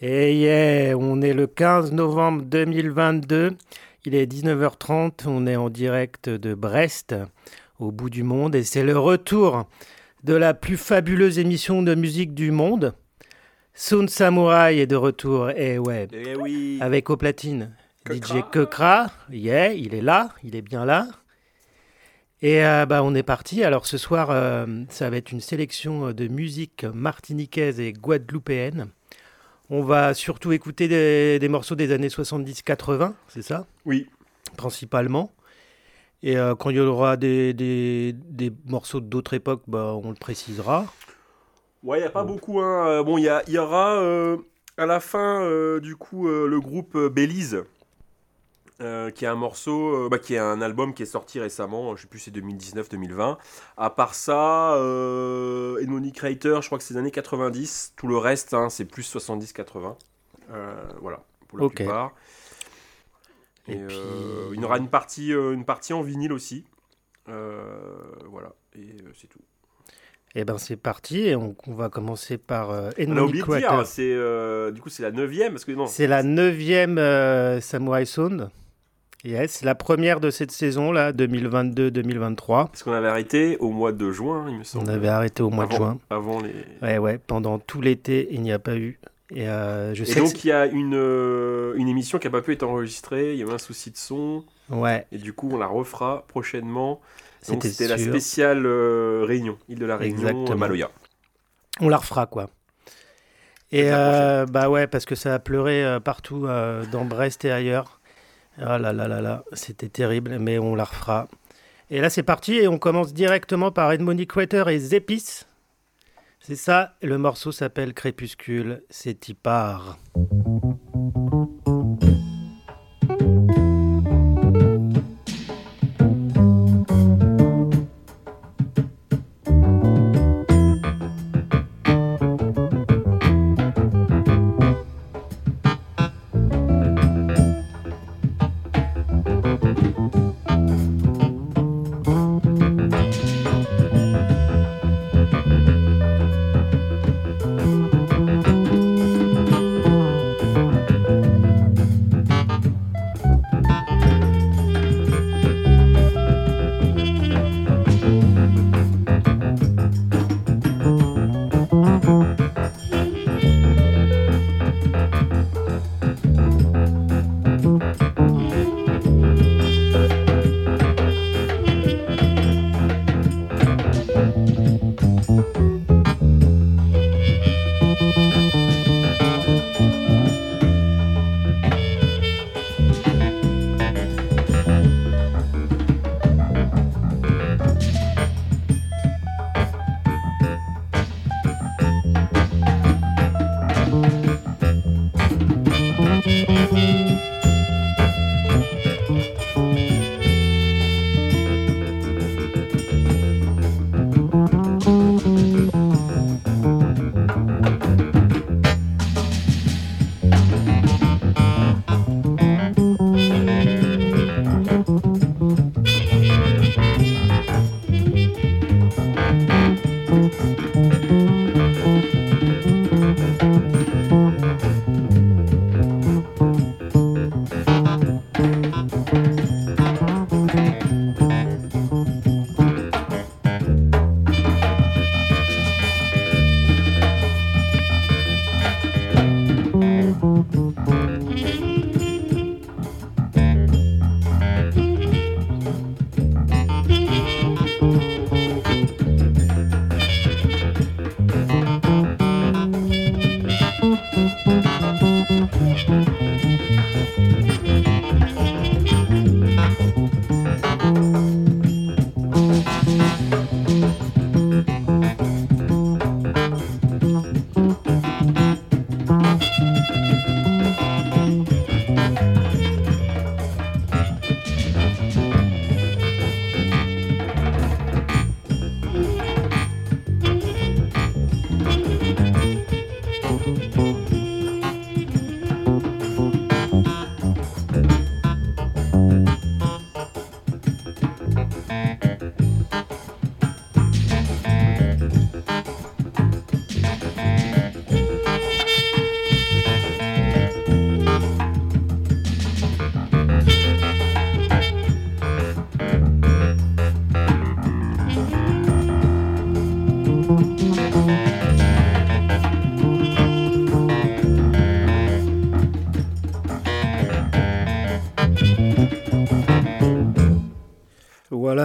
Et yeah, on est le 15 novembre 2022. Il est 19h30. On est en direct de Brest, au bout du monde. Et c'est le retour de la plus fabuleuse émission de musique du monde. Sound Samurai est de retour. Et ouais, Eh oui. avec au platine. DJ Kekra, yeah, il est là, il est bien là. Et euh, bah, on est parti. Alors ce soir, euh, ça va être une sélection de musique martiniquaise et guadeloupéenne. On va surtout écouter des, des morceaux des années 70-80, c'est ça? Oui. Principalement. Et euh, quand il y aura des, des- des morceaux d'autres époques, bah, on le précisera. Ouais, il a pas beaucoup. Hein. Euh, Bon, il y, y aura euh, à la fin, euh, du coup, euh, le groupe euh, Belize, euh, qui est un morceau, euh, bah, qui est un album qui est sorti récemment, je sais plus, c'est 2019-2020. À part ça, euh, Edmonic Creator, je crois que c'est les années 90. Tout le reste, hein, c'est plus 70-80. Euh, voilà, pour la Ok. plupart. Et Et, puis- il y aura une partie, une partie en vinyle aussi. Voilà, et c'est tout. Et ben c'est parti. Et on, on va commencer par euh, On a oublié de Equator. dire, c'est euh, du coup c'est la neuvième parce que non, C'est la neuvième euh, Samurai Sound. Yes, c'est la première de cette saison là, 2022-2023. parce qu'on avait arrêté au mois de juin, il me On semble. avait arrêté au mois de juin. Avant les. Ouais, ouais. Pendant tout l'été, il n'y a pas eu. Et euh, je Et sais. donc il y a une, euh, une émission qui n'a pas pu être enregistrée, il y avait un souci de son, ouais, et du coup on la refera prochainement. C'était la spéciale euh, Réunion, île de la Réunion, Exactement. euh, Maloya. On la refera quoi. Et bah ouais, parce que ça a pleuré partout dans Brest et ailleurs. Ah là là là là, c'était terrible, mais on la refera. Et là c'est parti et on commence directement par Edmond Equator et Zepis. C'est ça, le morceau s'appelle Crépuscule, c'est y part.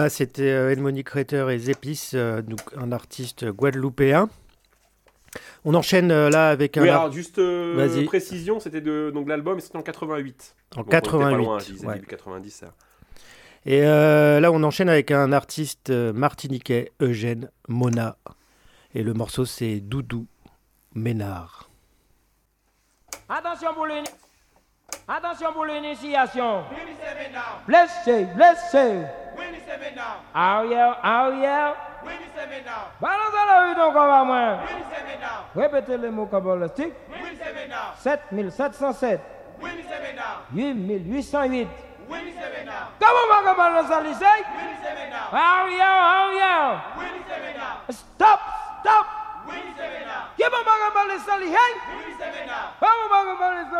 C'était euh, Edmonique Retter et Zepis, euh, donc un artiste guadeloupéen. On enchaîne euh, là avec un. Oui, alors juste euh, Vas-y. précision, c'était de donc l'album c'était en 88. en Donc, on était pas 88. loin, je disais ouais. début 90 ça. Et euh, là, on enchaîne avec un artiste euh, martiniquais, Eugène Mona. Et le morceau, c'est Doudou Ménard. Attention pour Attention pour l'initiation. Blessé, blessé. Arrière, arrière. Balance à la rue donc on va moins. Répétez les mots cabalistiques. 7707. 8808. Comment va qu'on balance à lycée? Arrière, arrière. Stop, stop. Qui va qu'on balance à lycée? Comment va qu'on balance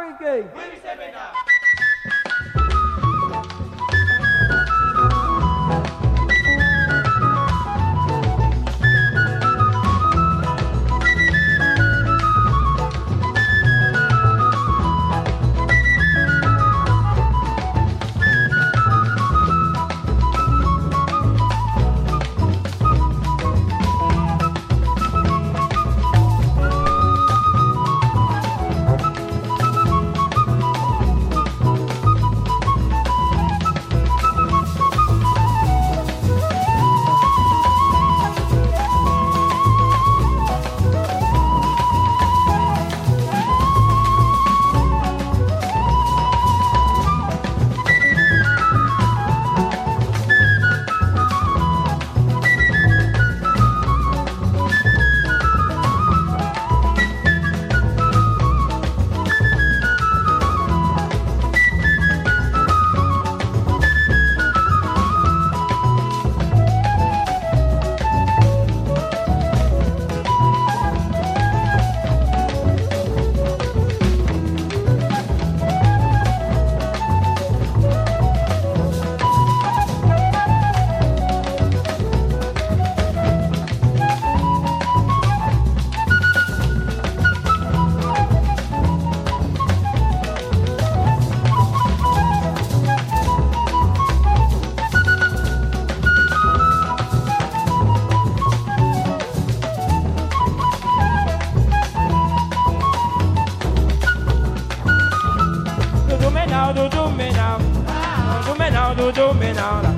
dojo me now la.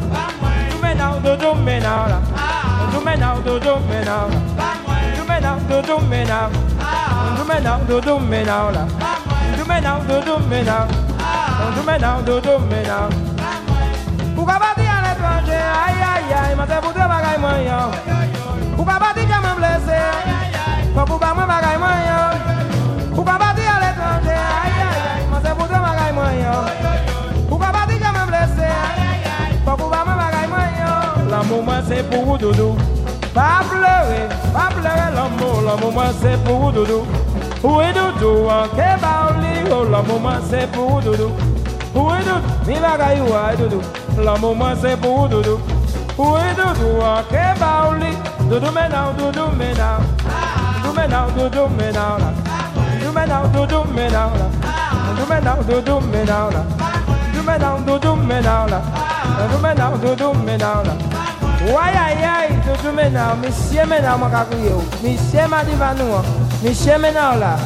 Do me now dojo me now la. Do me now dojo me now la. Do me now dojo me now. Do me now dojo me now la. Do me now dojo me now. Do me now dojo me now. Pou ka bati an l'étranger, aïe aïe aïe, mwen se pou tre bagay mwen yo. Pou ka bati ke mwen blese, mwen pou ka mwen bagay mwen yo. Pou ka bati an l'étranger, aïe aïe aïe, mwen se pou tre bagay mwen yo. L'amour moi c'est pour doudou. Pas pleurer, pas pleurer l'amour, l'amour moi c'est pour doudou. Oui doudou, en kebauli, oh l'amour moi c'est pour doudou. Oui doudou, mi bagaille ouais doudou. L'amour moi c'est pour doudou. Oui doudou, en kebauli, doudou maintenant, doudou maintenant. Doudou maintenant, doudou maintenant là. Doudou maintenant, doudou maintenant là. Doudou maintenant, doudou maintenant là. Doudou maintenant, doudou maintenant là. Doudou maintenant, doudou maintenant là. Why aïe aïe, doudou maintenant, monsieur maintenant mon kakouyo. Monsieur m'a dit va nous, hein. monsieur maintenant là.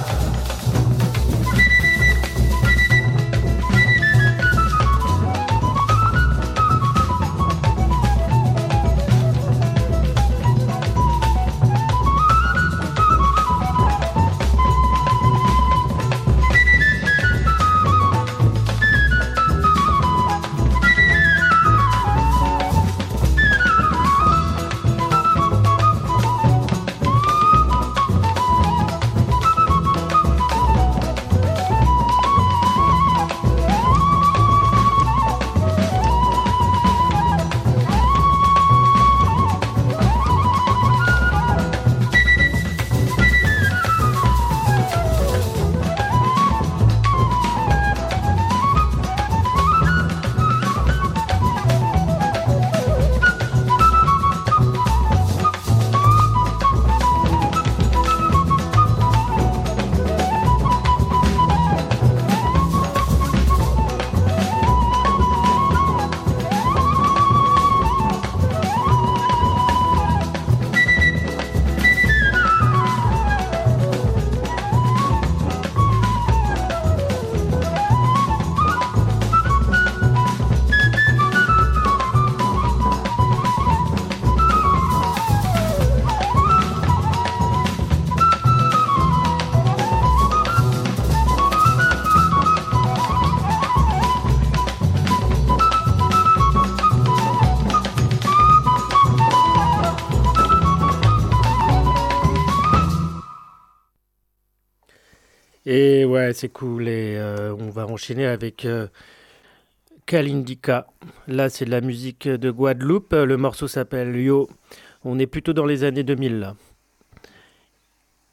Et ouais, c'est cool. Et euh, on va enchaîner avec euh, Kalindika. Là, c'est de la musique de Guadeloupe. Le morceau s'appelle Yo. On est plutôt dans les années 2000 là.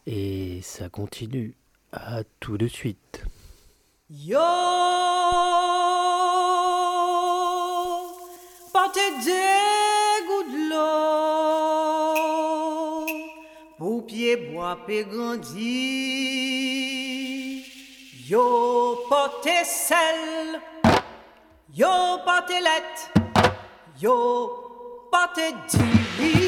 Et ça continue. À tout de suite. Yo, de bois. Yo poté sel, yo poté lait, yo poté diwi.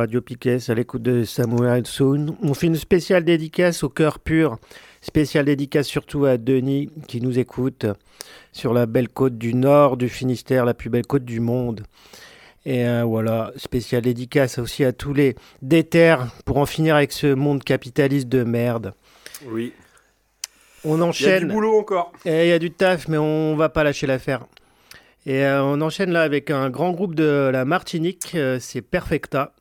Radio Piquet à l'écoute de Samuel Soon. On fait une spéciale dédicace au cœur pur. Spéciale dédicace surtout à Denis qui nous écoute sur la belle côte du nord du Finistère, la plus belle côte du monde. Et euh, voilà, spéciale dédicace aussi à tous les déterres pour en finir avec ce monde capitaliste de merde. Oui. On Il y a du enchaîne. boulot encore. Et Il y a du taf, mais on va pas lâcher l'affaire. Et euh, on enchaîne là avec un grand groupe de la Martinique, euh, c'est Perfecta.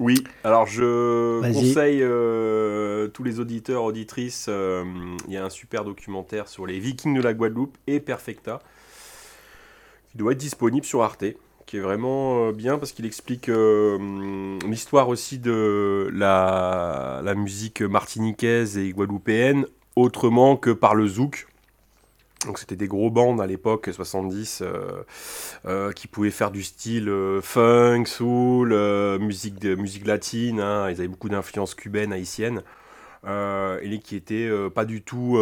Oui, alors je conseille euh, tous les auditeurs, auditrices, euh, il y a un super documentaire sur les Vikings de la Guadeloupe et Perfecta, qui doit être disponible sur Arte, qui est vraiment euh, bien parce qu'il explique hum, l'histoire aussi de la, la musique martiniquaise et guadeloupéenne, autrement que par le zouk. Donc c'était des gros bandes à l'époque 70 euh, euh, qui pouvaient faire du style euh, funk, soul, euh, musique de musique latine. hein. Ils avaient beaucoup d'influences cubaines, haïtiennes. Euh, et qui étaient euh, pas du tout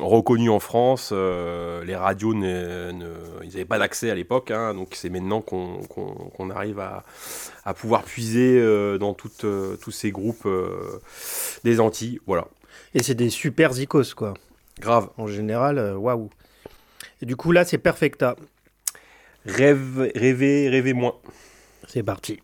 reconnus en France. Les radios, ne- ne- ils n'avaient pas d'accès à l'époque. hein. donc c'est maintenant qu'on arrive à, à pouvoir puiser dans toutes, tous ces groupes des Antilles. Voilà, Et c'est des super zikos, quoi. Grave. En général, euh, waouh. Et du coup, là, c'est Perfecta. Rêve, rêvez, rêvez moins. C'est parti.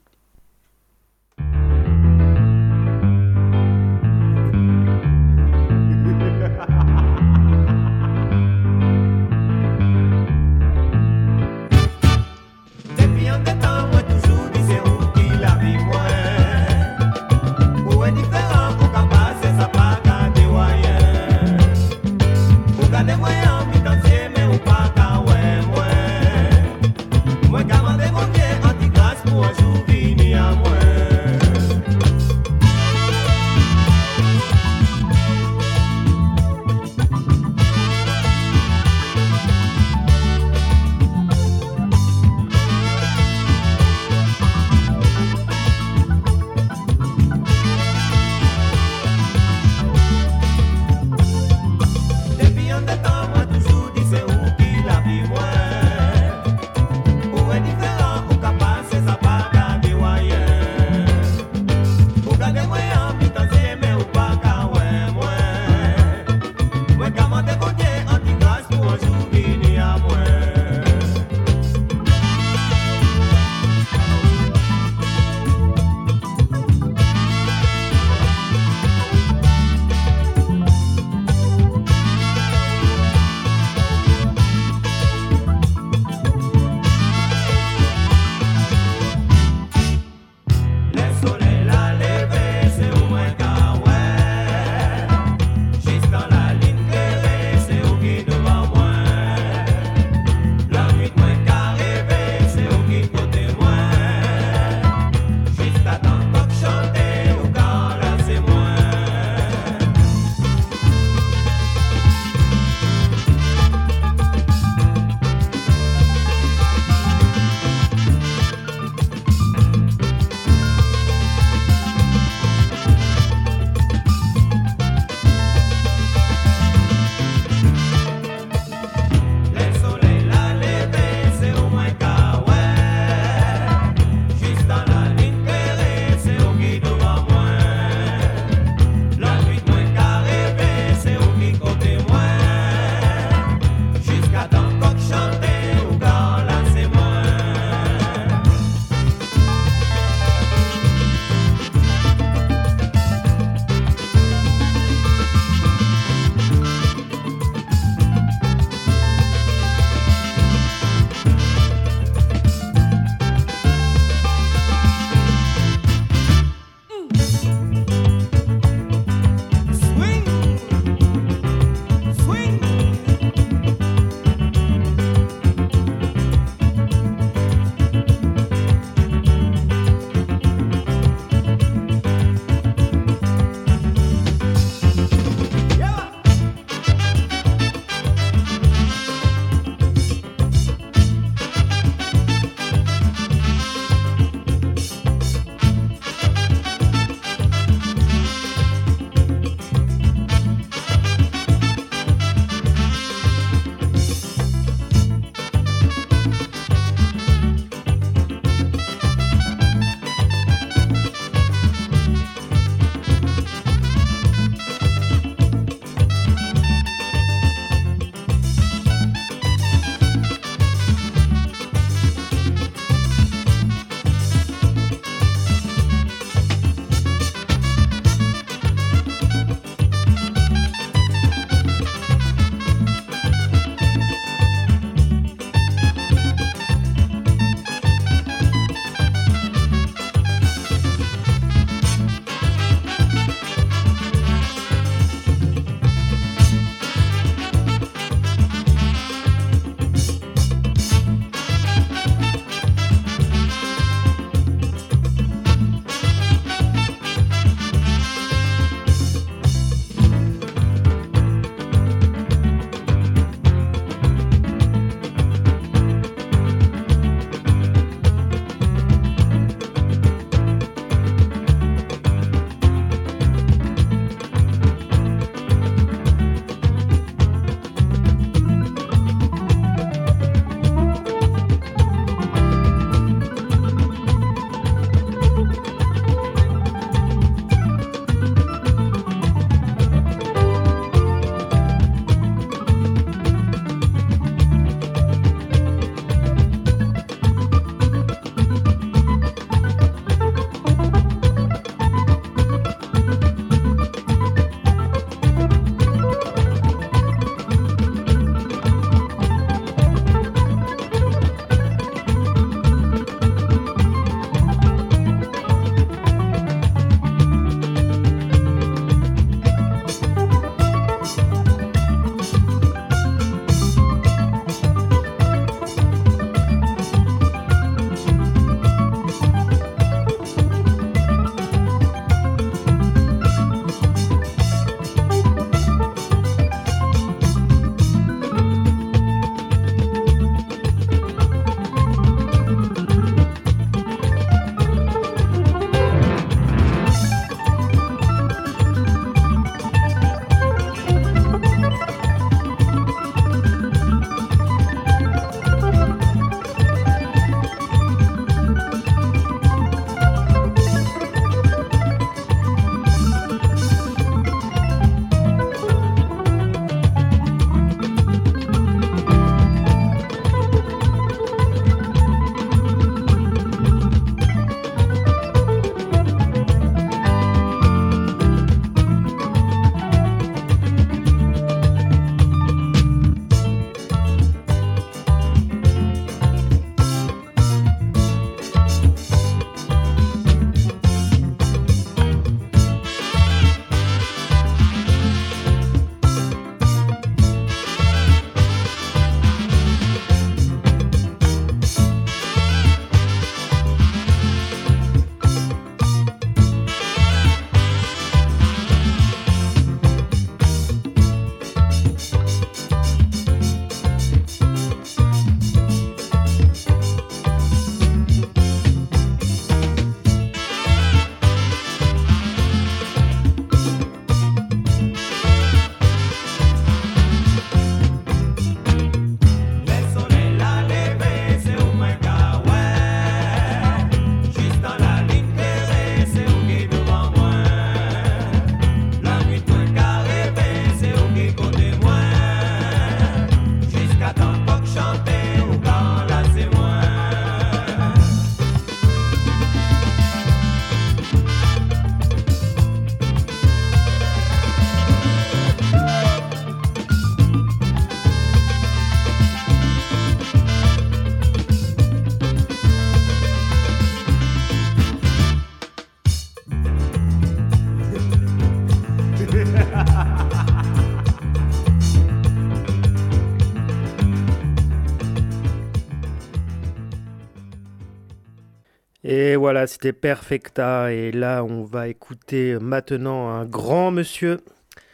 Et voilà, c'était Perfecta. Et là, on va écouter maintenant un grand monsieur,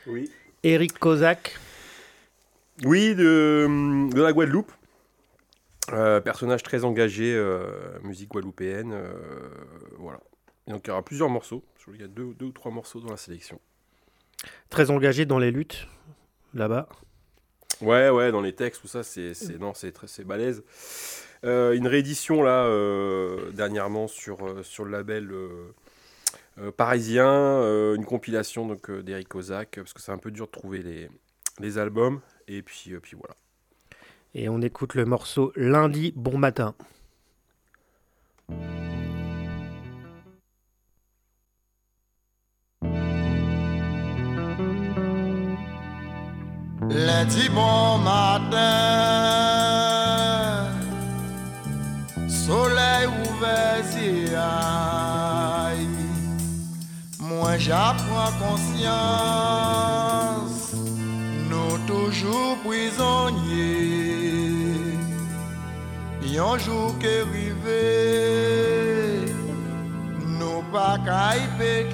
Oui. Eric Kozak. Oui, de, de la Guadeloupe. Euh, personnage très engagé, euh, musique guadeloupéenne. euh, voilà. Et donc il y aura plusieurs morceaux. Qu'il y a deux, deux ou trois morceaux dans la sélection. Très engagé dans les luttes, là-bas. Ouais, ouais, dans les textes, tout ça, c'est, c'est, non, c'est très, c'est balèze. Euh, une réédition là euh, dernièrement sur, euh, sur le label euh, euh, parisien, euh, une compilation donc euh, d'Eric Kozak parce que c'est un peu dur de trouver les, les albums et puis, euh, puis voilà. Et on écoute le morceau Lundi, bon matin. Lundi bon matin, aïe. Moi j'apprends conscience, nous toujours prisonniers. Un jour que rivé, nous pas caïpé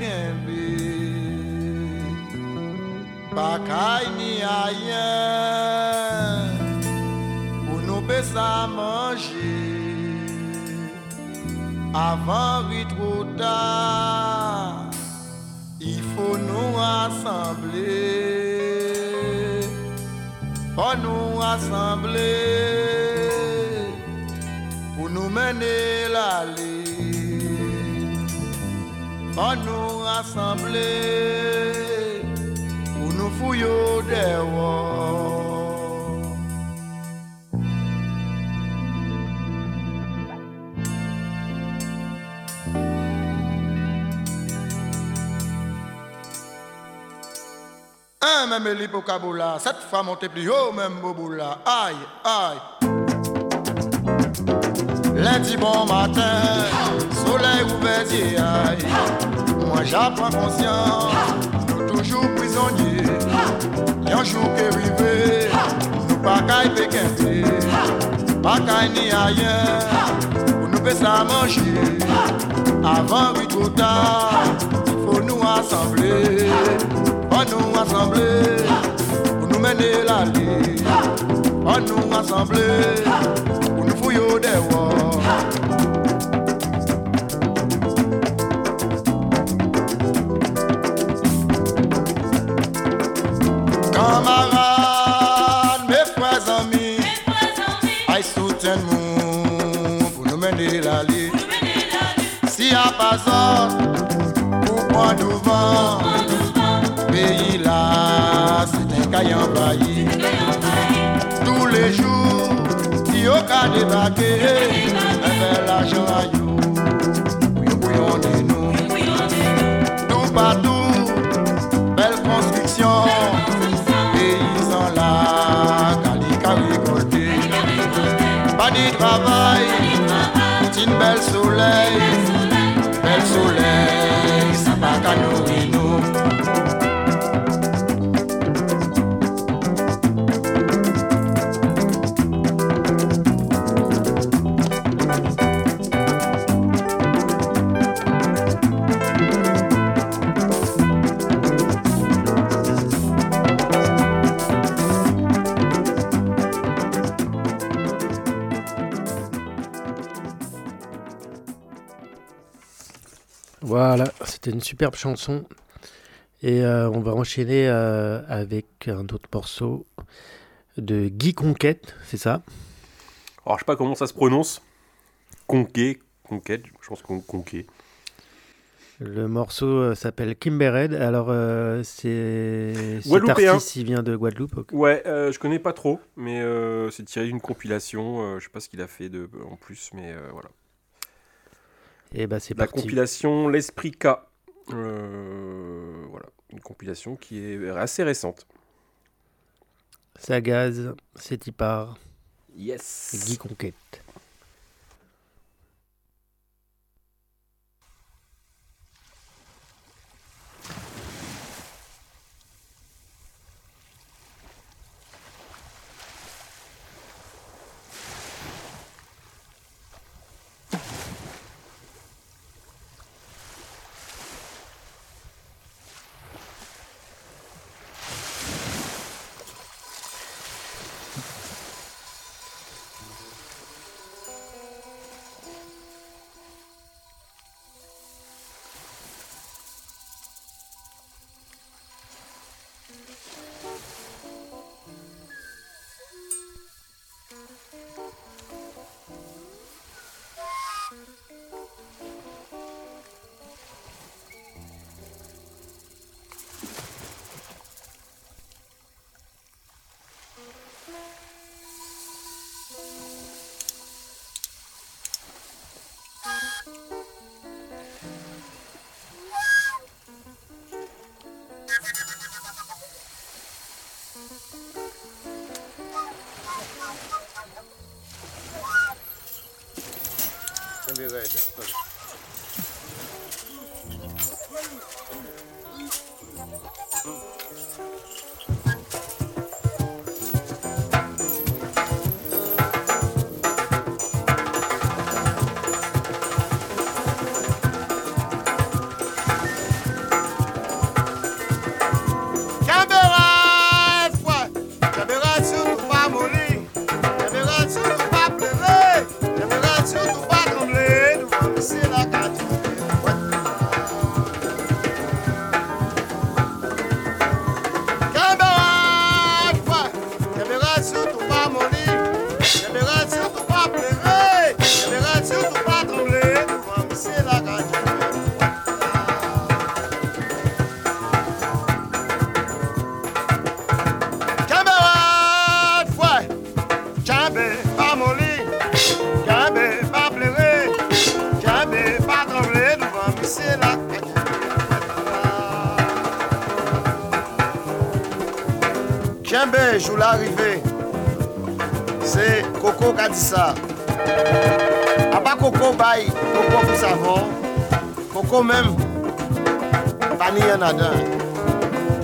pas caille ni rien pour nous baisser manger avant vite trop tard il faut nous rassembler. Faut nous rassembler pour nous mener la ligne faut nous rassembler pour nous fouiller des Un même l'hypocaboula, cette femme monte plus haut, même boboula. Aïe, aïe. Lundi bon matin, soleil ouvert, aïe. Moi j'apprends conscience, nous toujours prisonniers. Y'a jour que rivé, nous pas caille péquinté, pas caille ni ailleurs, pour nous faire ça manger. Avant oui trop tard, il faut nous rassembler, On nous assemblés, pour nous mener la vie. On nous assemblés, pour nous fouiller des voies. Camarades, mes frères amis, aïe soutiens-nous pour nous mener la vie. Si à pas ça, pour prendre nous vent. Pays là, c'est un caille envahi. Tous les jours, si au cas débarquer, un bel argent à you, bouillon bouillon de nous. Tout partout, belle construction, paysans là, calica récolté. Pas de travail, une belle soleil, belle soleil, ça va qu'à nourrir c'était une superbe chanson. Et euh, on va enchaîner euh, avec un autre morceau de Guy Conquête, c'est ça? Alors je sais pas comment ça se prononce. Conquet, conquête, je pense qu'on conquet. Le morceau euh, s'appelle Kimbered. Alors, c'est. Artiste, il vient de Guadeloupe. Ouais, je connais pas trop, mais c'est tiré d'une compilation. je sais pas ce qu'il a fait de, en plus, mais voilà. Et bah, c'est La parti. compilation L'Esprit K. Euh, voilà, une compilation qui est assez récente. Ça gaz, c'est. Yes. Guy Conquête. Dit ça. A pas Coco bail, Coco pour savon, Coco même, pas ni un adin.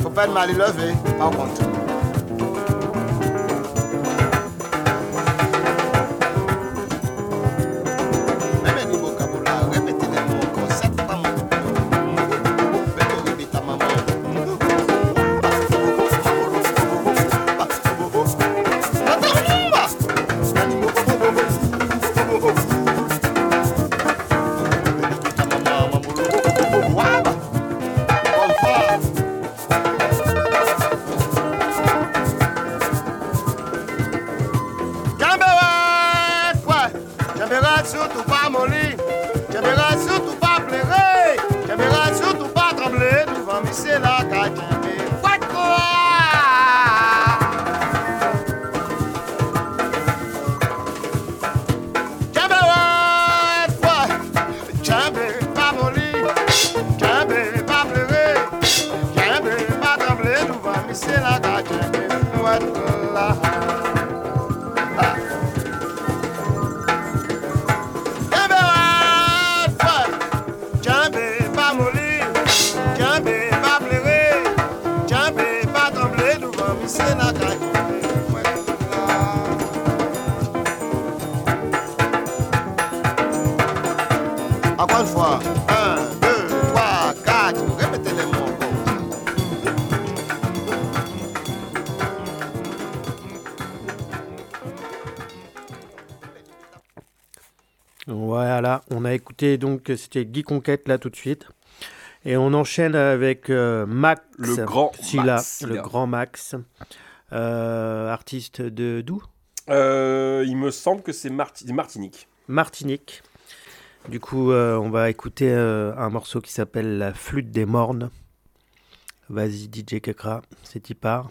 Faut pas de mal lever, par contre. Donc c'était Guy Conquête là tout de suite. Et on enchaîne avec euh, Max. Le grand Silla, Max. Le grand Max. euh, artiste de d'où? Euh, il me semble que c'est Marti- Martinique. Martinique. Du coup, on va écouter un morceau qui s'appelle La flûte des mornes. Vas-y, DJ Kakra, c'est y part.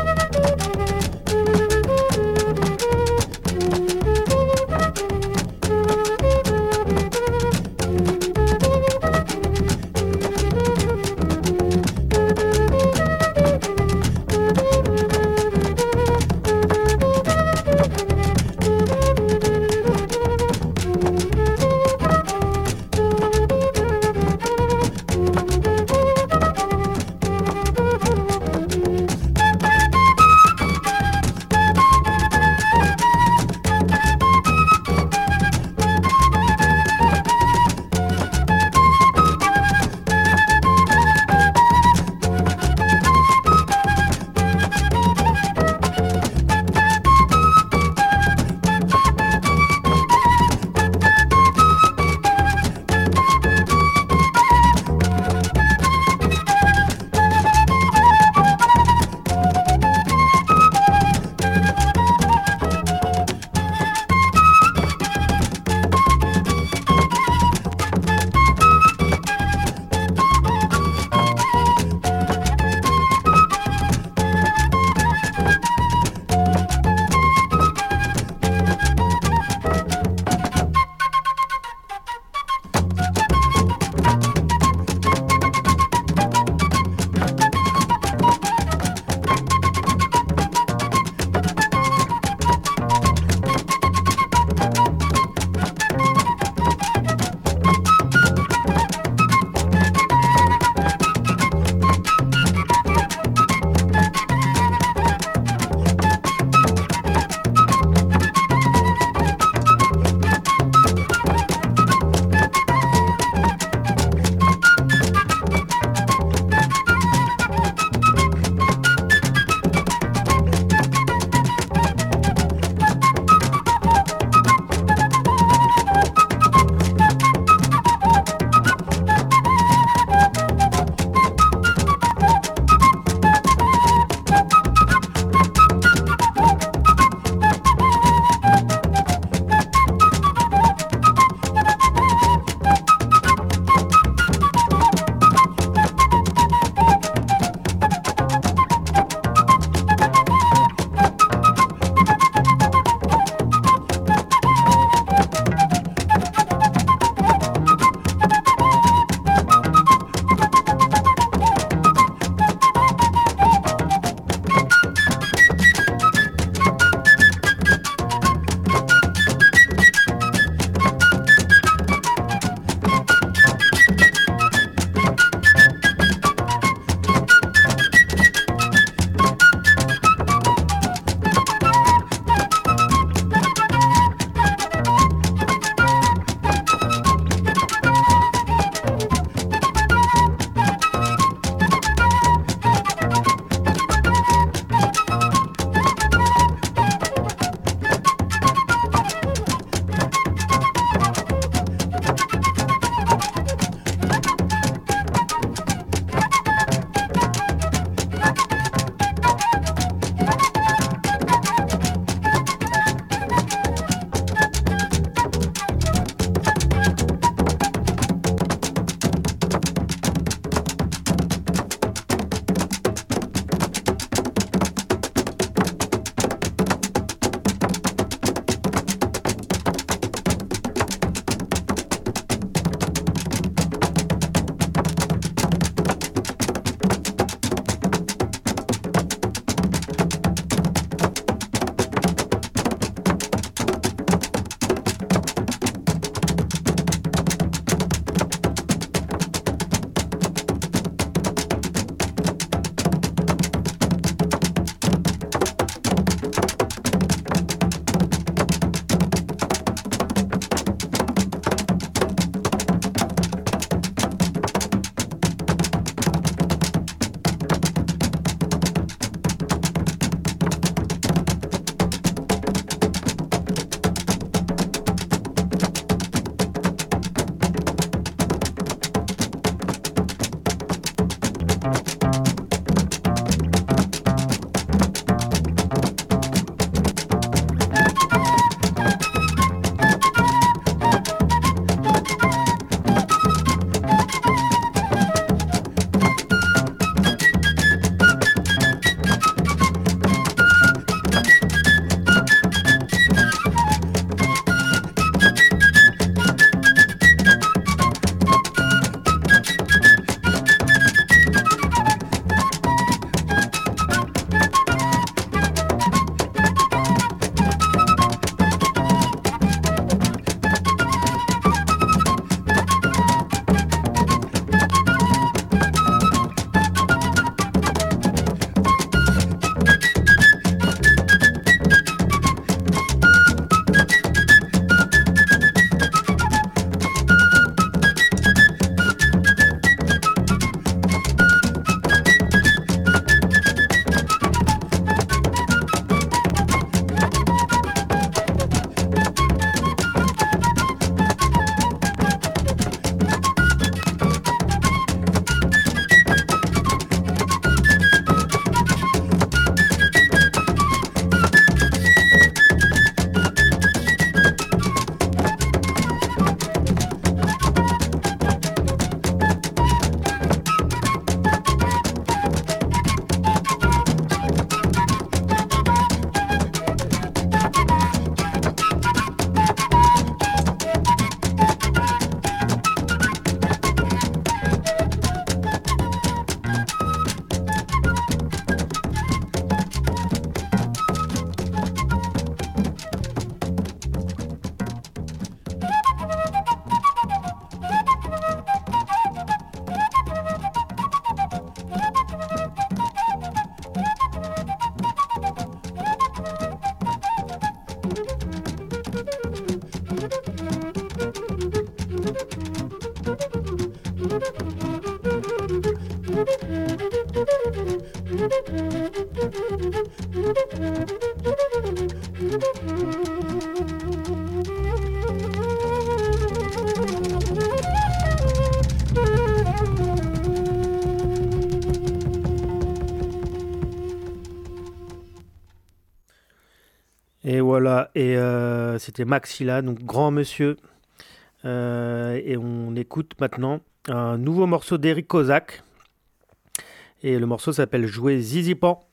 c'était Maxilla, donc grand monsieur. Euh, et on écoute maintenant un nouveau morceau d'Eric Kozak. Et le morceau s'appelle Jouer Zizi Pan.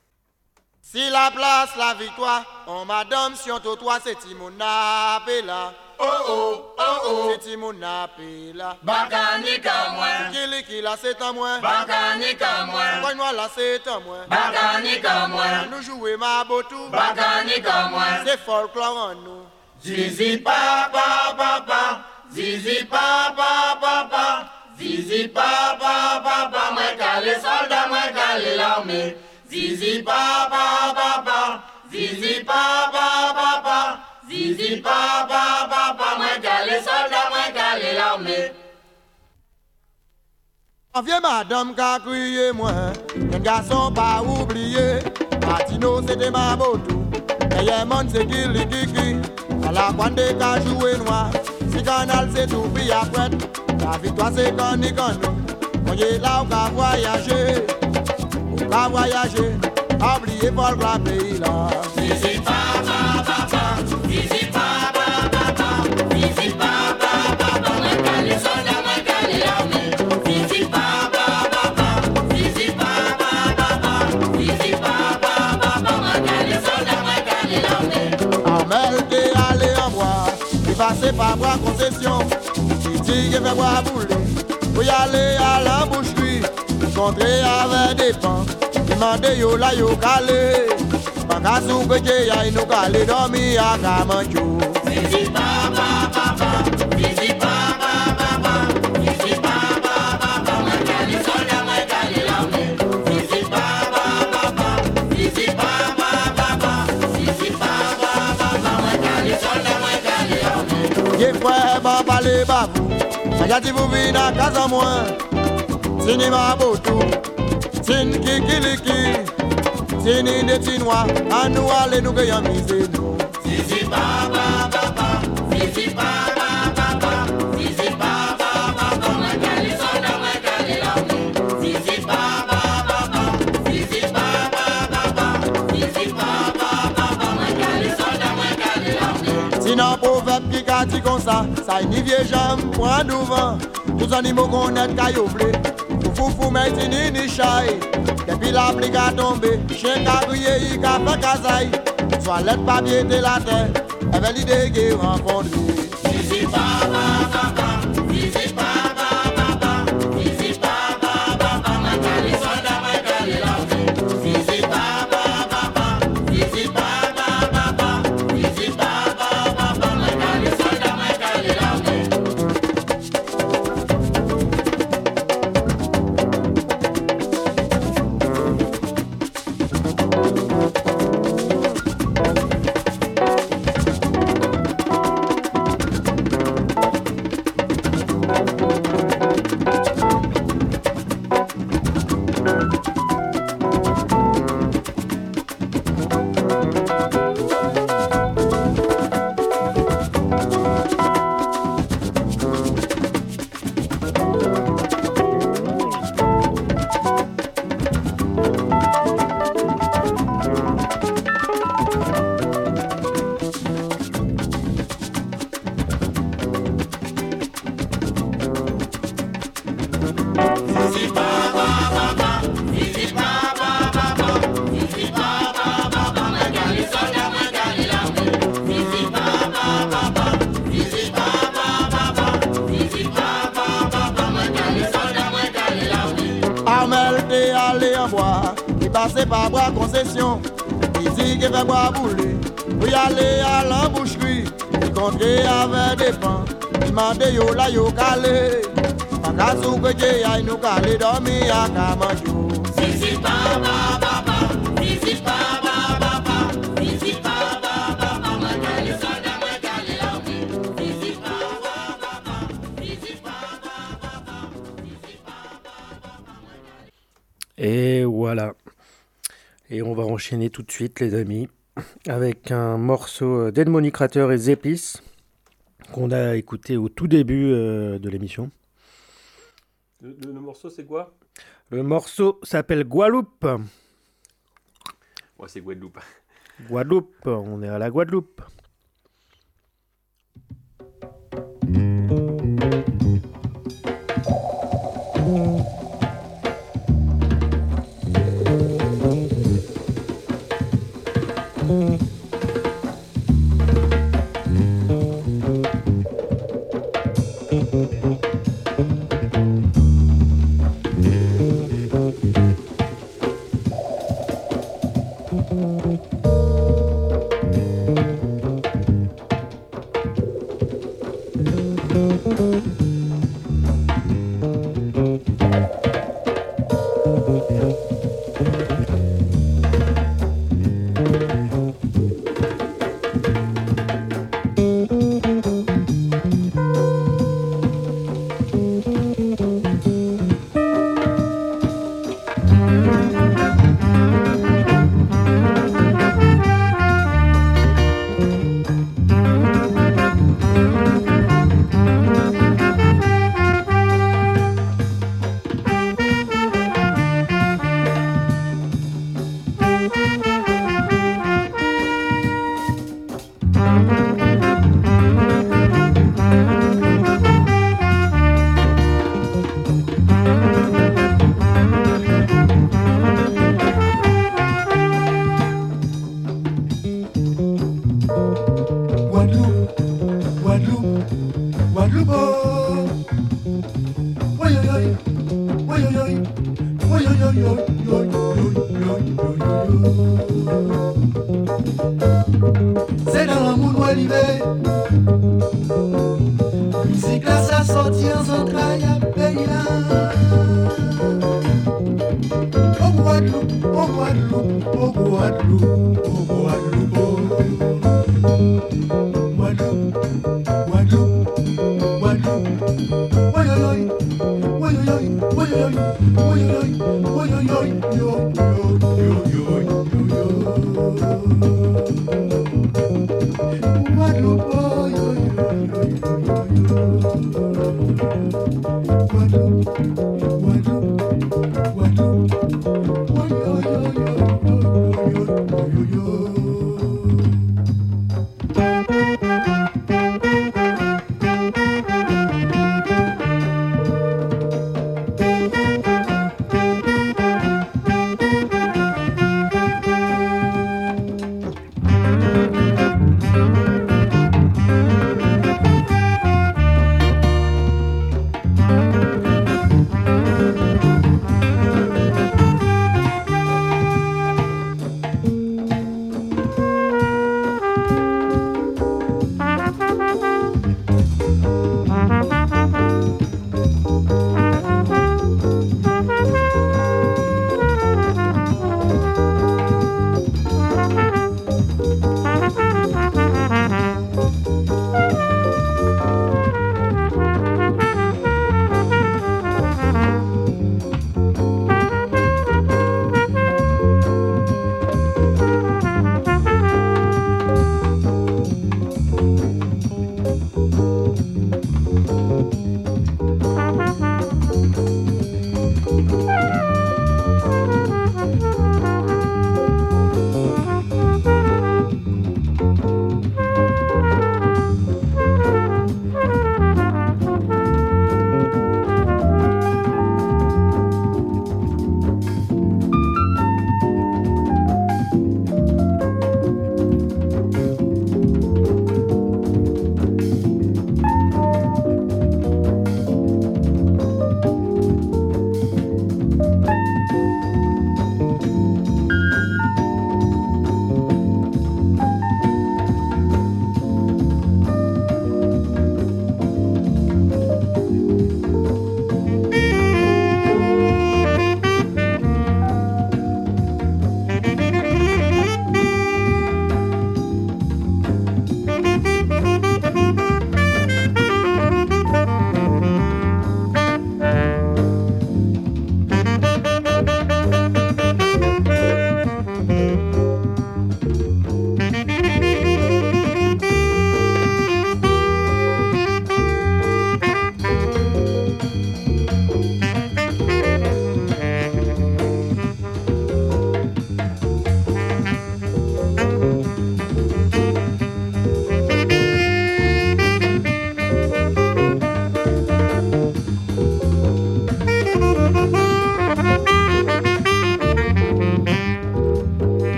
Si la place, la victoire, oh madame, si on toi, c'est Timon là. Oh oh, oh oh, c'est Timon là. Bagani ka mwen, Kili qui là, c'est un moins. bagani ka mwen, Cogne moi là, c'est un moins. bagani ka mwen, Nous jouer ma botou, bagani ka mwen. c'est folklore en nous. Zizi pa pa pa pa, zizi pa pa pa pa, zizi pa pa pa pa, mwen kale soldat, mwen kale l'armée. Zizi pa pa pa pa, zizi pa pa pa pa, zizi pa pa pa pa, mwen kale soldat, mwen kale l'armée. En vieux madame qu'a crié moi, un garçon pas oublié. Patino c'était ma botou, meilleur monde c'est qui la pointe qu'a joué noir, si canal c'est tout puis après. La victoire c'est quand ni quand. On y est là on va voyager, on va voyager. Pas le pays là. Zizi pa pa bois, il passait par bois concession. Il dit qu'il fait bois bouler, pour y aller à la boucherie, rencontrer avec des pans. Il m'a dit yo la yo calé, pas qu'à souper que y nous calé dormir à Kamanchou. Zizi pa pa pa pa, zizi pa frère ban parler babou, a dit vous venez à casa moi. Cinéma botou, tin kikiliki, tini de tinois, à nous aller nous gagnons misé nous. Zizi pa pa ça, y ni vieille jambe, point devant. Tous animaux qu'on est cailloublé, fou fou mais ni ni chai. Depuis la pluie a tombé, chien qu'a crié, il a fait casaille. Soit lettre papier de la terre, avec l'idée qu'il rencontre. Avec des yo la yo calé. Calé pa pa pa pa pa pa Et voilà. Et on va enchaîner tout de suite, les amis, avec un morceau d'Edmonic Crater et Zeplis qu'on a écouté au tout début euh, de l'émission. Le, le- le morceau, c'est quoi? Le morceau s'appelle Guadeloupe. Ouais, c'est Guadeloupe. Guadeloupe, on est à la. Guadeloupe, Guadeloupe,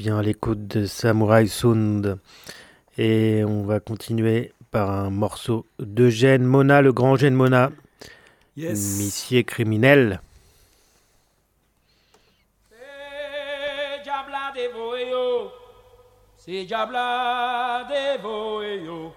bien à l'écoute de Samurai Sound. Et on va continuer par un morceau d'Eugène Mona, le grand Eugène Mona, Yes. missier criminel. C'est Diabla dévoé yo. C'est Diabla dévoé yo.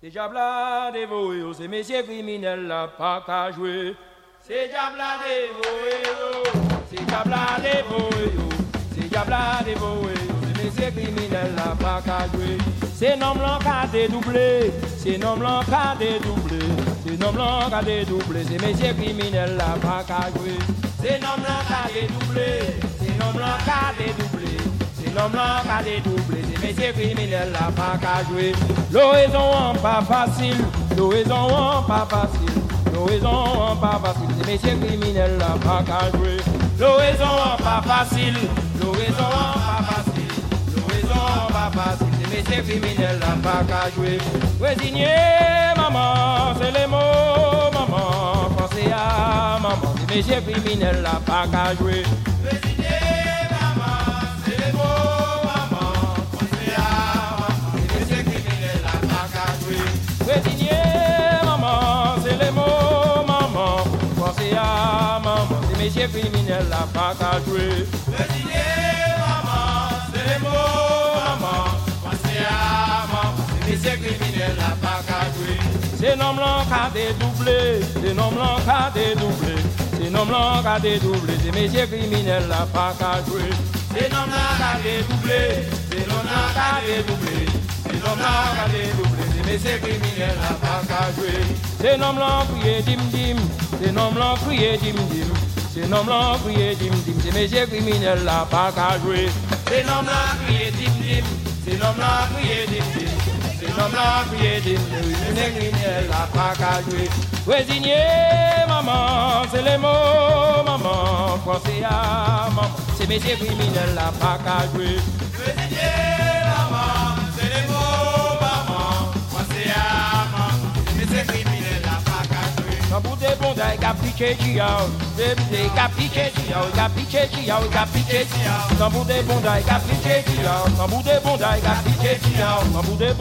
C'est Diabla dévoé yo. C'est messieurs criminels là, pas qu'à jouer. C'est Diabla dévoé yo. C'est Diabla dévoé C'est Diabla yo. C'est messieurs criminels là, pas qu'à jouer. C'est nom blanc qu'a dédoublé. C'est nom blanc qu'a dédoublé. C'est nom blanc qu'a dédoublé. C'est messieurs criminels là, pas qu'à jouer. C'est nom blanc qu'a dédoublé. C'est nom blanc qu'a dédoublé. C'est l'homme blanc qu'a dédoublé. C'est messieurs criminels là, pas qu'à jouer. L'horizon pas facile. L'horizon pas facile. L'horizon en pas facile. C'est messieurs criminels là, pas qu'à jouer. L'horizon pas facile. L'horizon pas facile. L'horizon pas facile. C'est messieurs criminels là, pas qu'à jouer. Résigné, maman, c'est les mots, maman. Pensez à maman. C'est messieurs criminels là, pas qu'à jouer. Criminels là, pas qu'à jouer. Maman, c'est les mots, maman. Pensez à maman. C'est messieurs criminels là, pas qu'à jouer. C'est nom blanc c'est nom blanc qu'a dédoublé, c'est nom blanc c'est messieurs criminels là, pas qu'à jouer. C'est nom blanc qu'a dédoublé, c'est nom blanc qu'a dédoublé, c'est nom blanc qu'a dédoublé, c'est messieurs criminels là, pas qu'à jouer. C'est nom blanc crié dim dim, c'est nom blanc crié dim dim, c'est nom crié dim dim, c'est messieurs criminels là, pas qu'à jouer. C'est nom blanc crié dim dim, c'est nom blanc crié dim dim. C'est l'homme là qui est digne, une criminelle la pas qu'à jouer. Résigné, maman, c'est les mots, maman, pensez à maman, c'est messieurs criminels la. Résigné, qu'à jouer. Quand vous êtes bon d'ailleurs, qu'a piqué chiao, vous qu'a piqué chiao, qu'a piqué chiao, qu'a piqué chiao. Quand vous êtes bon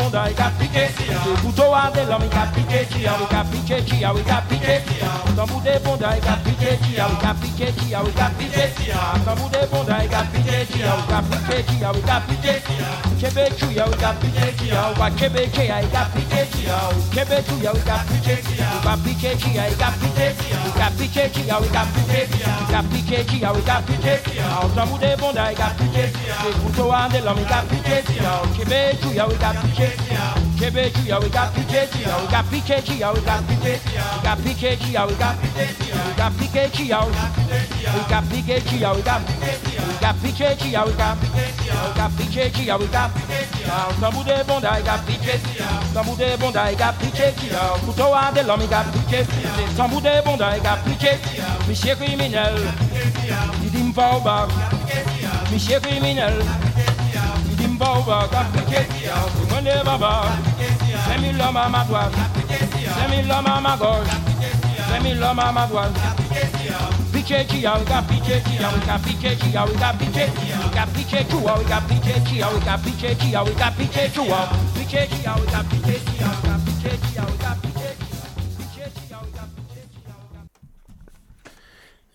d'ailleurs, qu'a à de l'homme, qu'a piqué chiao, qu'a piqué chiao, qu'a piqué chiao. Quand vous êtes bon d'ailleurs, qu'a piqué chiao, qu'a piqué chiao, qu'a piqué chiao. Quand vous êtes bon d'ailleurs, qu'a qu'a piqué chiao. Qu'a piqué chiao, qu'a piqué chiao, qu'a piqué chiao, qu'a piqué chiao. Quand vous êtes bon d'ailleurs, qu'a piqué chiao. C'est couteau à de l'homme, qu'a piqué chiao. Chebe chiao, qu'a piqué chiao. Chebe chiao, qu'a piqué chiao, qu'a piqué chiao, qu'a piqué chiao. Qu'a piqué chiao, qu'a piqué chiao, qu'a piqué chiao. Qu'a piqué chiao, qu'a piqué chiao. Qu'a piqué chiao, qu'a piqué chiao, qu'a piqué chiao, qu'a piqué chiao. Quand vous êtes bon d'ailleurs, qu'a piqué chiao. Quand vous êtes bon d'ailleurs, qu'a piqué chiao. Couteau à de l'homme, qu'a piqué chiao. Quand vous êtes bon d'ailleurs, qu'a piqué chiao. Monsieur criminel, il dit m'va au bar. Monsieur criminel, il dit m'va au bar, qu'a piqué chiao. C'est mon de baba. C'est mille hommes à ma droite. C'est mille hommes à ma gauche. C'est mille hommes à ma droite. Piqué chiao, qu'a piqué chiao, qu'a piqué chiao, qu'a piqué chiao, qu'a piqué chiao, qu'a piqué chiao, qu'a piqué chiao, qu'a piqué chiao. Piqué chiao, qu'a piqué chiao, qu'a piqué chiao, qu'a piqué chiao. Piqué chiao, qu'a piqué chiao.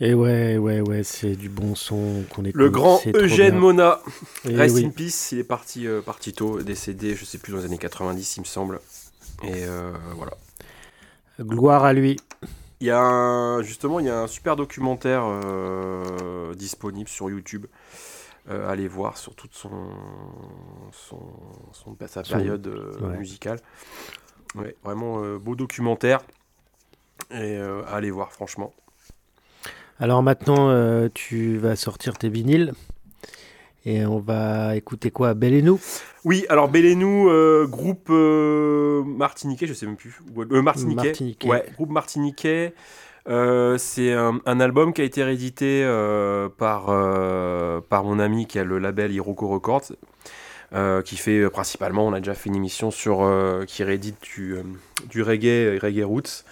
Et ouais, ouais, ouais, c'est du bon son qu'on écoute. Le grand Eugène. Mona. Eh Rest oui. in peace, il est parti, euh, parti tôt, décédé, je sais plus, dans les années 90, il me semble. Et euh, voilà. Gloire à lui. Il y a un- justement, il y a un super documentaire euh, disponible sur YouTube. Allez voir sur toute son, son, son- sa période ouais. musicale. Ouais, vraiment beau documentaire. Et allez voir, franchement. Alors maintenant, euh, tu vas sortir tes vinyles. Et on va écouter quoi? Belle et nous? Oui, alors Bellénou, euh, groupe euh, martiniquais, je sais même plus. euh, martiniquais. Martiniquais. Ouais, groupe martiniquais. Euh, c'est un, un album qui a été réédité euh, par, euh, par mon ami qui a le label Hiroko Records, qui fait principalement, on a déjà fait une émission sur qui réédite du, du reggae, reggae roots,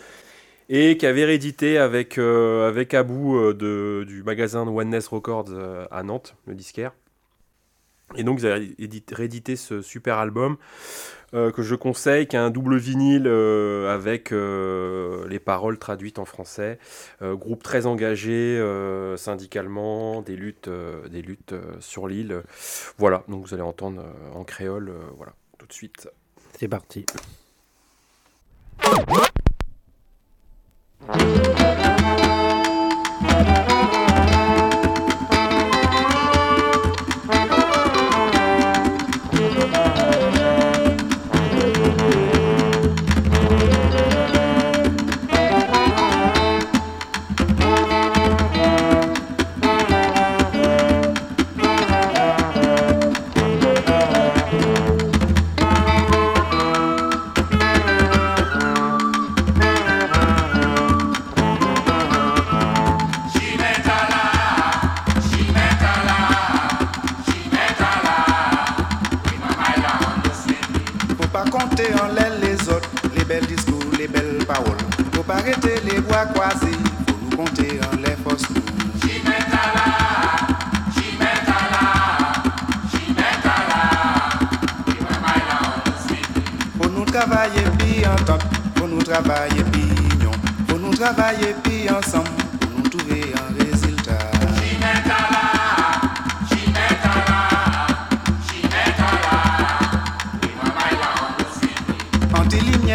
et qui avait réédité avec, euh, avec Abou euh, de, du magasin Oneness Records euh, à Nantes, le disquaire. Et donc, ils avaient édité- réédité ce super album que je conseille, qui a un double vinyle avec les paroles traduites en français. Groupe très engagé syndicalement, des luttes, des luttes sur l'île. Voilà, donc vous allez entendre en créole, voilà, tout de suite. C'est parti. Faut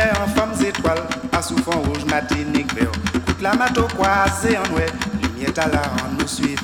En femmes étoiles, à souffrant rouge, matinique vert. Toute la mato croisée en ouest, lumière à la en nous suivre.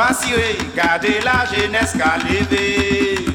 Assurer, garder la jeunesse qu'à lever.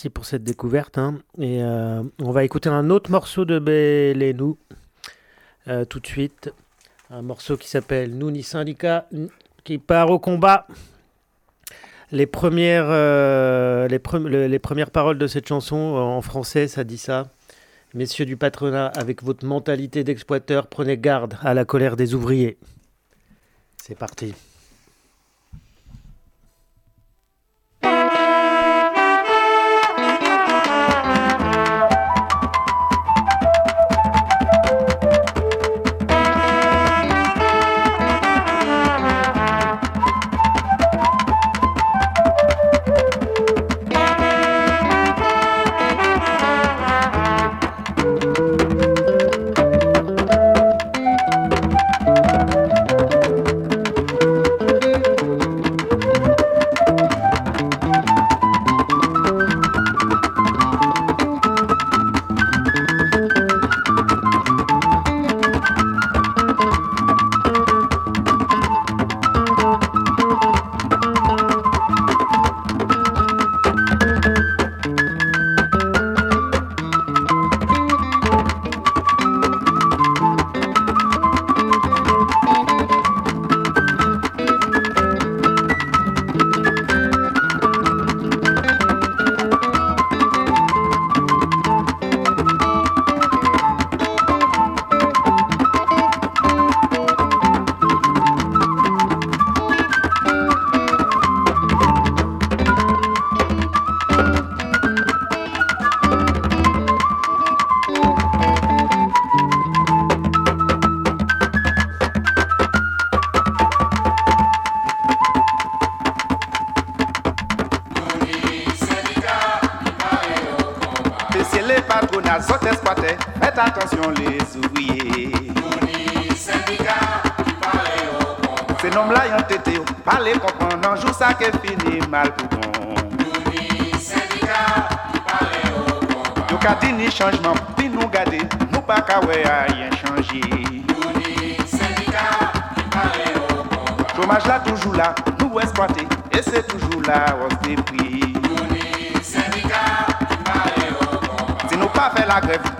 Merci pour cette découverte. hein. Et euh, on va écouter un autre morceau de Bélénou euh, tout de suite. Un morceau qui s'appelle Nous ni syndicat, qui part au combat. Les premières, euh, les, les premières paroles de cette chanson euh, en français, ça dit ça. Messieurs du patronat, avec votre mentalité d'exploiteur, prenez garde à la colère des ouvriers. C'est parti. Attention les ouvriers. Ces noms-là y ont été, pas les comprendre, un jour ça qui finit mal pour bon. Yo ka di ni changement, puis nous garder, nous pas qu'à rien changer. Chômage là toujours là, nous exploiter, et c'est toujours là hausse des prix. Si nous pas fait la grève,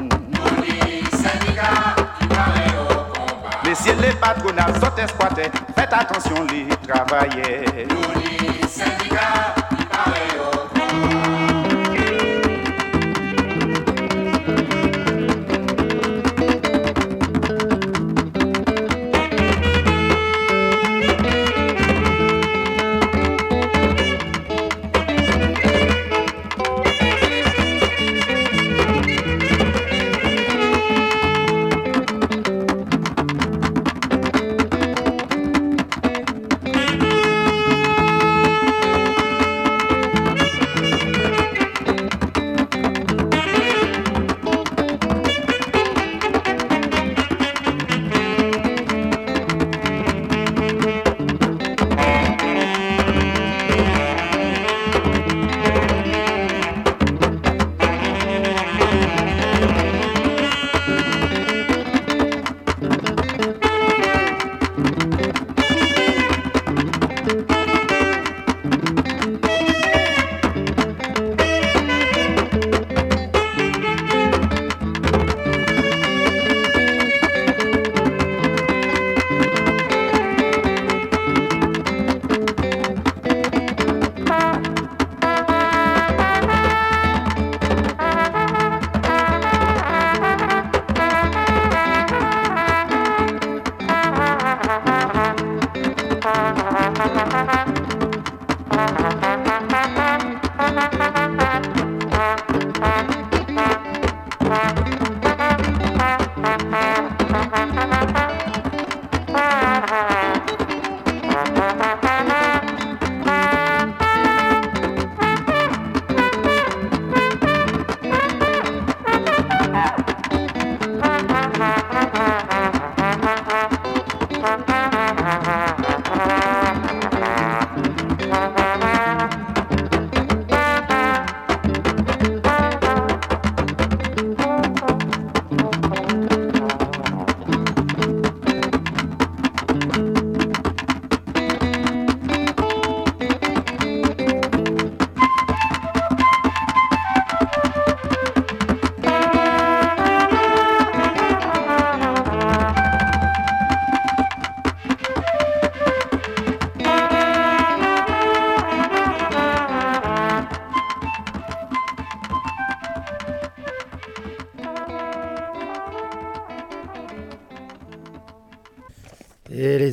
les patronats sont exploités, faites attention les travailleurs. les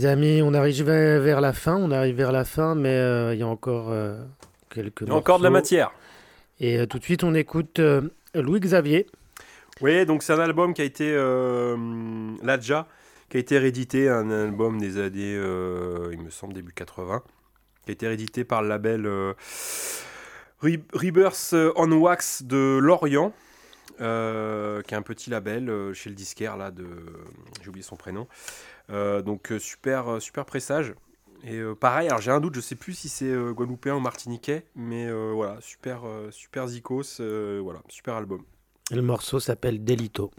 amis, on arrive vers la fin. On arrive vers la fin, mais euh, il y a encore euh, quelques. Il y a encore de la matière. Et euh, tout de suite, on écoute Louis Xavier. Oui, donc c'est un album qui a été Ladja, qui a été réédité, un album des années, il me semble début 80, qui a été réédité par le label Re- Rebirth on Wax de Lorient, qui est un petit label chez le disquaire là de, j'ai oublié son prénom. Euh, donc euh, super euh, super pressage. Et pareil, alors j'ai un doute, je sais plus si c'est guadeloupéen ou martiniquais, mais voilà, super super zikos, voilà, super album. Le morceau s'appelle Delito.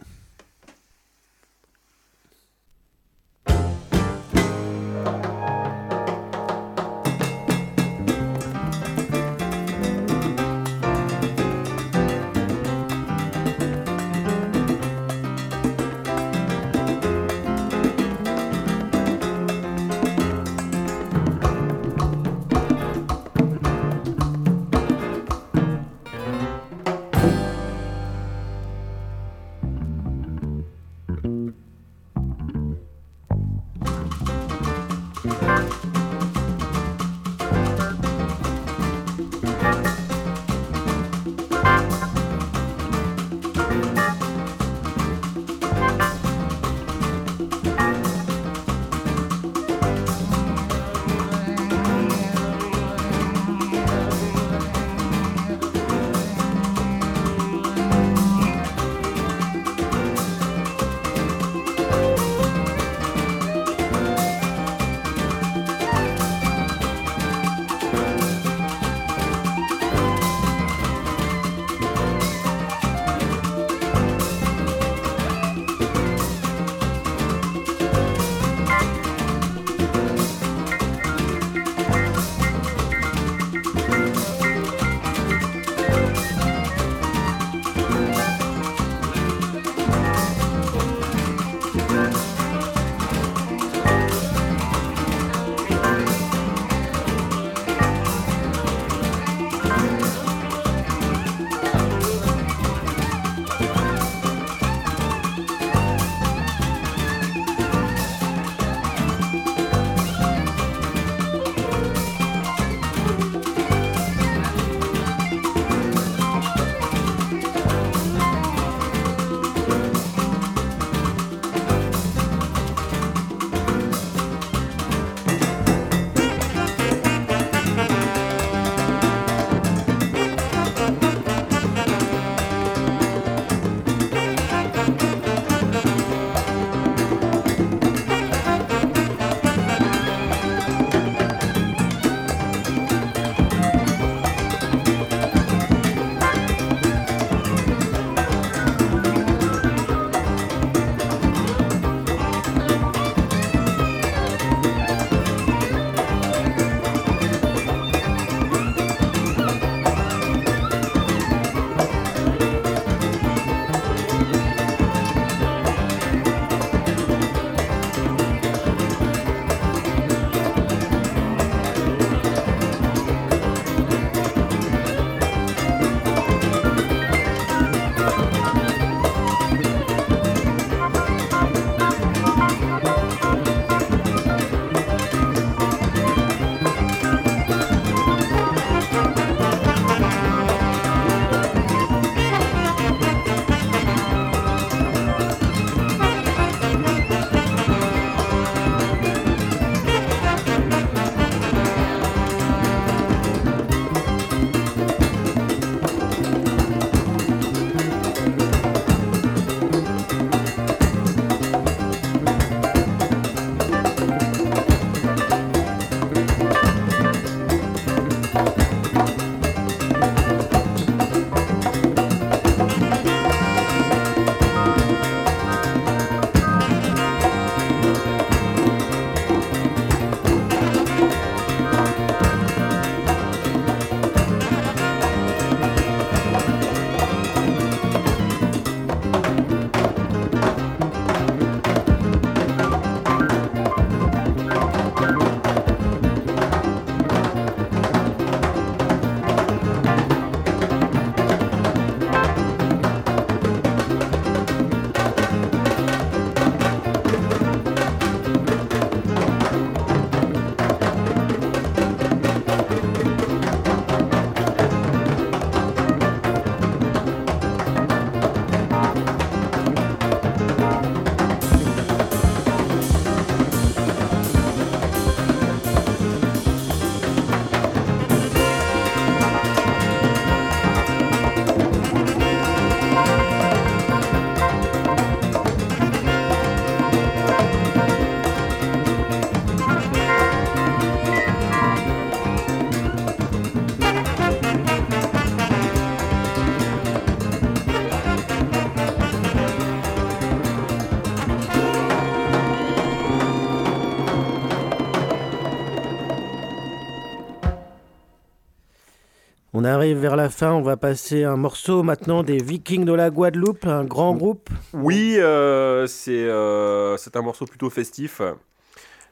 On arrive vers la fin, on va passer un morceau maintenant des Vikings de la Guadeloupe, un grand groupe. Oui, euh, c'est euh, c'est un morceau plutôt festif.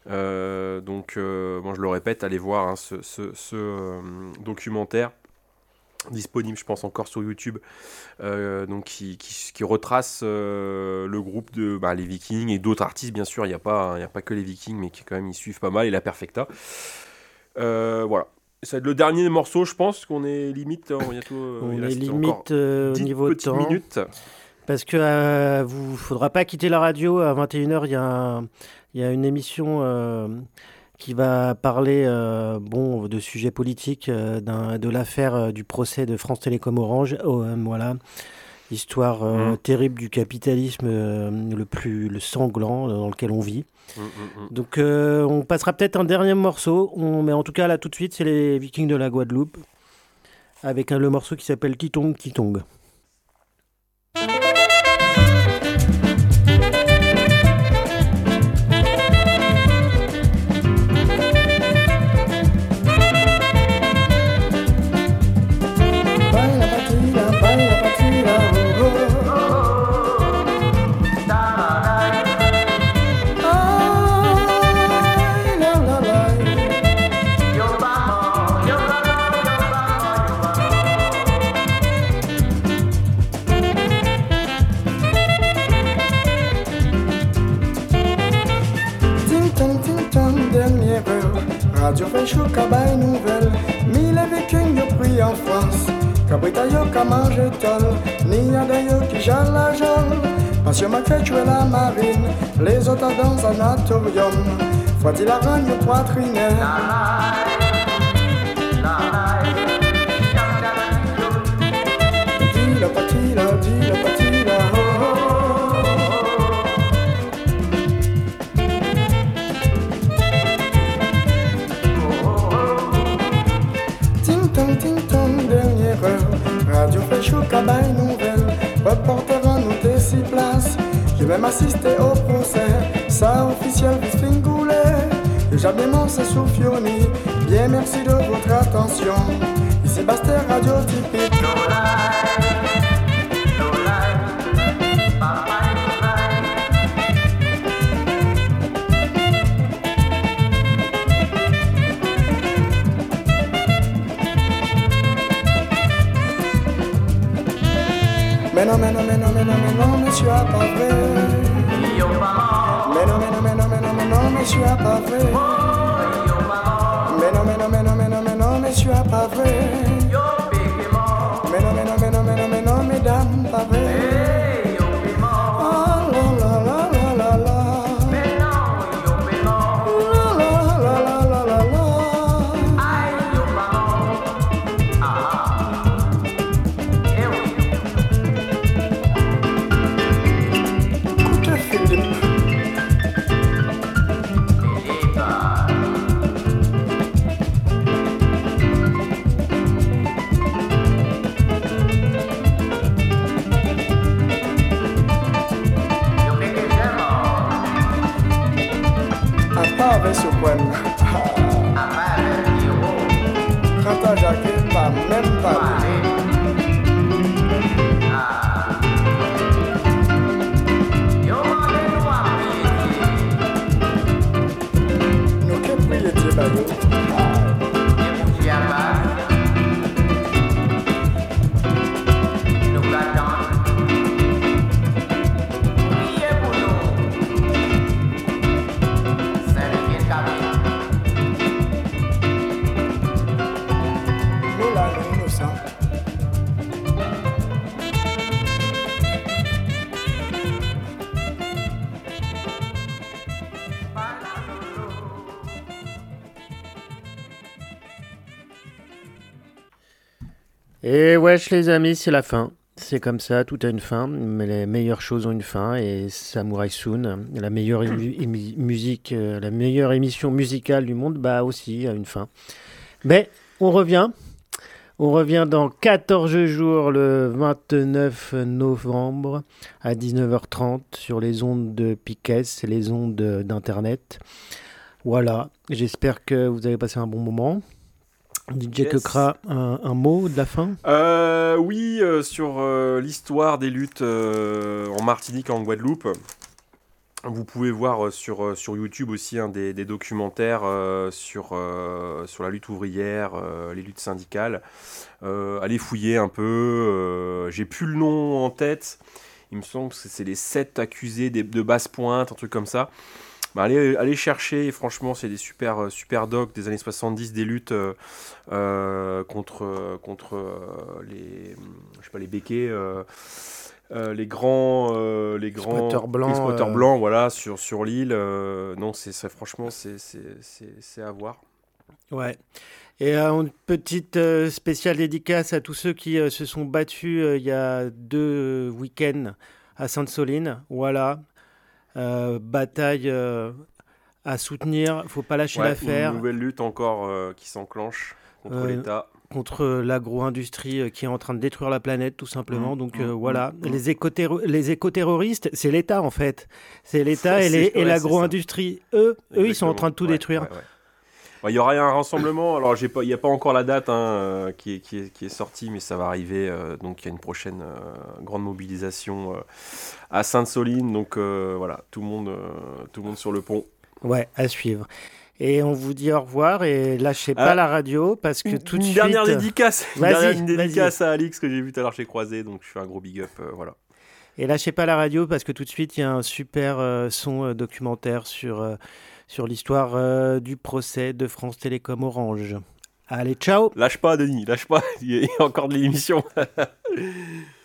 Euh, donc, moi je le répète, allez voir hein, ce, documentaire disponible, je pense, encore sur YouTube, donc qui, qui- retrace le groupe de bah, les Vikings et d'autres artistes, bien sûr. Il n'y a, pas- a pas que les Vikings, mais qui quand même ils suivent pas mal et la Perfecta. Voilà. Ça va être le dernier morceau, je pense qu'on est limite. euh, bientôt, euh, On est limite euh, au 10 niveau petites temps. minutes. Parce que euh, vous faudra pas quitter la radio à 21h. Il y, a un- y a une émission euh, qui va parler euh, bon, de sujets politiques, de l'affaire du procès de France Télécom Orange. OM, voilà. Histoire euh, Mhm. terrible du capitalisme euh, le plus le sanglant euh, dans lequel on vit. Mm, mm, mm. Donc on passera peut-être un dernier morceau. On, mais en tout cas là tout de suite c'est les Vikings de la Guadeloupe avec un, le morceau qui s'appelle Kitong Kitong. Radio fait chaud, cabaye nouvelle. Mille vikings yo pris en France. Cabrita yo ka mangé tol. Ni a yo qui jale la jole. Passion m'a fait tuer la marine. Les autres dans un sanatorium. Faut-il la rendre yo poitrine? Chaud, cabaye nouvelle. Reporter nous des six places. J'ai même assisté au procès. Ça officiel, vite fingoulé. Et jamais mon c'est sous Fioni. Bien, merci de votre attention. Ici Bastien Radio typique. Mais non, mais non, mais non, mais non, mais non, monsieur a pas vrai. Mais non, mais non, mais non, mais non, mais non, monsieur a pas vrai. Mais non, mais non, mais non, mais non, mais non, monsieur a pas vrai. Mais non, mais non, mais non, mais non, mais non, mesdames, pas vrai. Les amis, c'est la fin. C'est comme ça, tout a une fin, mais les meilleures choses ont une fin. Et Samurai Soon, la meilleure musique, euh, la meilleure émission musicale du monde, bah aussi a une fin. Mais on revient. On revient dans 14 jours, le 29 novembre, à 19h30, sur les ondes de Piquet, les ondes d'Internet. Voilà, j'espère que vous avez passé un bon moment. DJ Yes. Kekra, un, un mot de la fin? Euh, oui, euh, sur euh, l'histoire des luttes en Martinique et en Guadeloupe. Vous pouvez voir sur, sur YouTube aussi hein, des, des documentaires sur, sur la lutte ouvrière, les luttes syndicales. Allez fouiller un peu. J'ai plus le nom en tête. Il me semble que c'est les sept accusés des- de basse pointe, un truc comme ça. Bah, allez, allez chercher, franchement, c'est des super, euh, super docs des années 70, des luttes euh, euh, contre, contre les, je sais pas, les béquets, euh, les grands, euh, les grands blancs, euh. blancs, voilà, sur, sur l'île. non, c'est franchement, c'est à voir. Ouais. Et une petite spéciale dédicace à tous ceux qui se sont battus il y a deux week-ends à Sainte-Soline. Voilà. Euh, bataille euh, à soutenir. faut pas lâcher Ouais, l'affaire. Une nouvelle lutte encore euh, qui s'enclenche contre l'État. contre l'agro-industrie qui est en train de détruire la planète, tout simplement. Mmh, Donc mmh, euh, mmh, voilà, mmh. les éco-terro- les éco-terroristes, c'est l'État en fait. C'est l'État et l'agro-industrie. Eux, eux, ils sont en train de tout Ouais, détruire. ouais, ouais. Ouais, Il y aura un rassemblement. Alors, il n'y a pas encore la date hein, euh, qui, est, qui, est, qui est sortie, mais ça va arriver. euh, donc, il y a une prochaine euh, grande mobilisation euh, à Sainte-Soline. Donc, voilà, tout le monde, tout le monde sur le pont. Ouais, à suivre. Et on vous dit au revoir et lâchez Ah. pas la radio parce que Une, tout de suite. dernière dédicace, une, dernière- une dédicace à Alix que j'ai vu tout à l'heure chez Croisé. Donc, je fais un gros big up. voilà. Et lâchez pas la radio parce que tout de suite il y a un super son documentaire sur, sur l'histoire euh, du procès de France Télécom Orange. Allez, ciao Lâche pas, Denis, lâche pas. Il y a encore de l'émission.